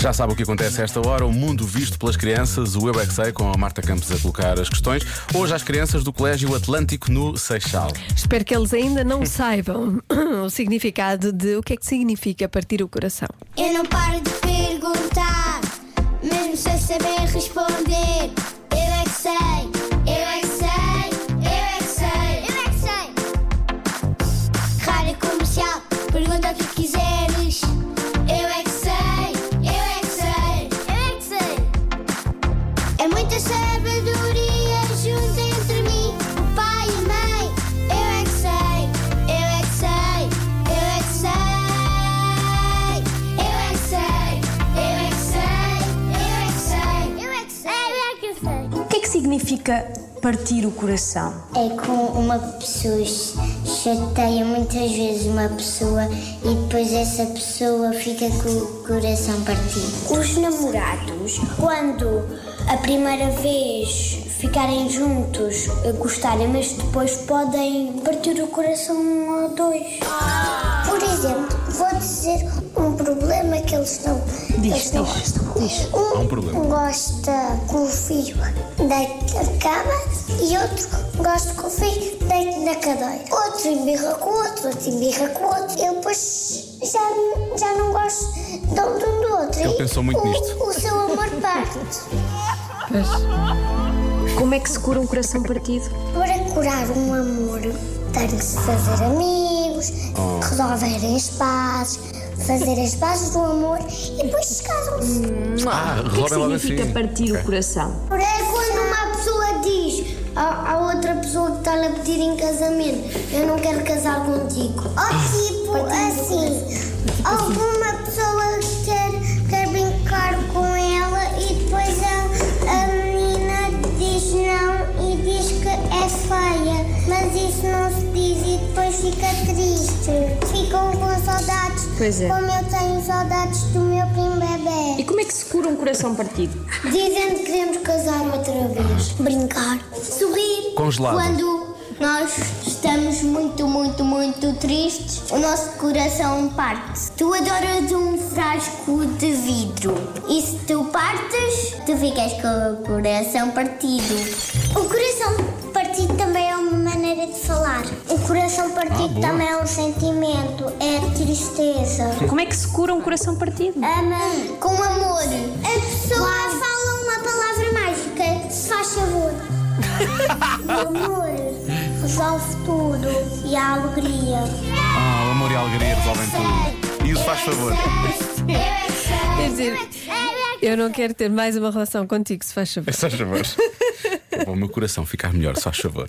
Já sabe o que acontece a esta hora, o mundo visto pelas crianças, o Eu é que Sei, com a Marta Campos a colocar as questões. Hoje às crianças do Colégio Atlântico no Seixal. Espero que eles ainda não saibam o significado de o que é que significa partir o coração. Eu não paro de perguntar, significa partir o coração? É com uma pessoa ch- chateia muitas vezes uma pessoa e depois essa pessoa fica com o coração partido. Os namorados, quando a primeira vez ficarem juntos, gostarem, mas depois podem partir o coração um ou dois. Por exemplo, vou dizer um problema que eles não. eles não gostam. Um, Há um problema. gosta que o filho deite na cama e outro gosta que o filho deite na cadeira. Outro embirra com o outro, outro embirra com o outro. Eu depois já, já não gosto de um do outro. Ele E pensou muito o, nisto. O seu amor parte. Como é que se cura um coração partido? Para curar um amor, tem que se fazer amigos, Oh. resolverem as pazes, fazer as bases do amor e depois se casam-se. Ah, O que é que significa assim. partir Ok. o coração? É quando uma pessoa diz à, à outra pessoa que está-lhe a pedir em casamento: Eu não quero casar contigo. Ou tipo assim: Pois é. Como eu tenho saudades do meu primo bebê. E como é que se cura um coração partido? Dizem que queremos casar outra vez. Brincar. Sorrir. Congelado. Quando nós estamos muito, muito, muito tristes, o nosso coração parte. Tu adoras um frasco de vidro. E se tu partes, tu ficas com o coração partido. O coração falar. O coração partido boa. também é um sentimento. É tristeza. Como é que se cura um coração partido? Ama com amor. A pessoa fala uma palavra mágica, se faz favor. o amor resolve tudo e a alegria. Ah, o amor e a alegria resolvem tudo. E isso faz favor. Quer dizer, eu não quero ter mais uma relação contigo, se faz favor. Faz favor. Para o meu coração ficar melhor, se faz favor.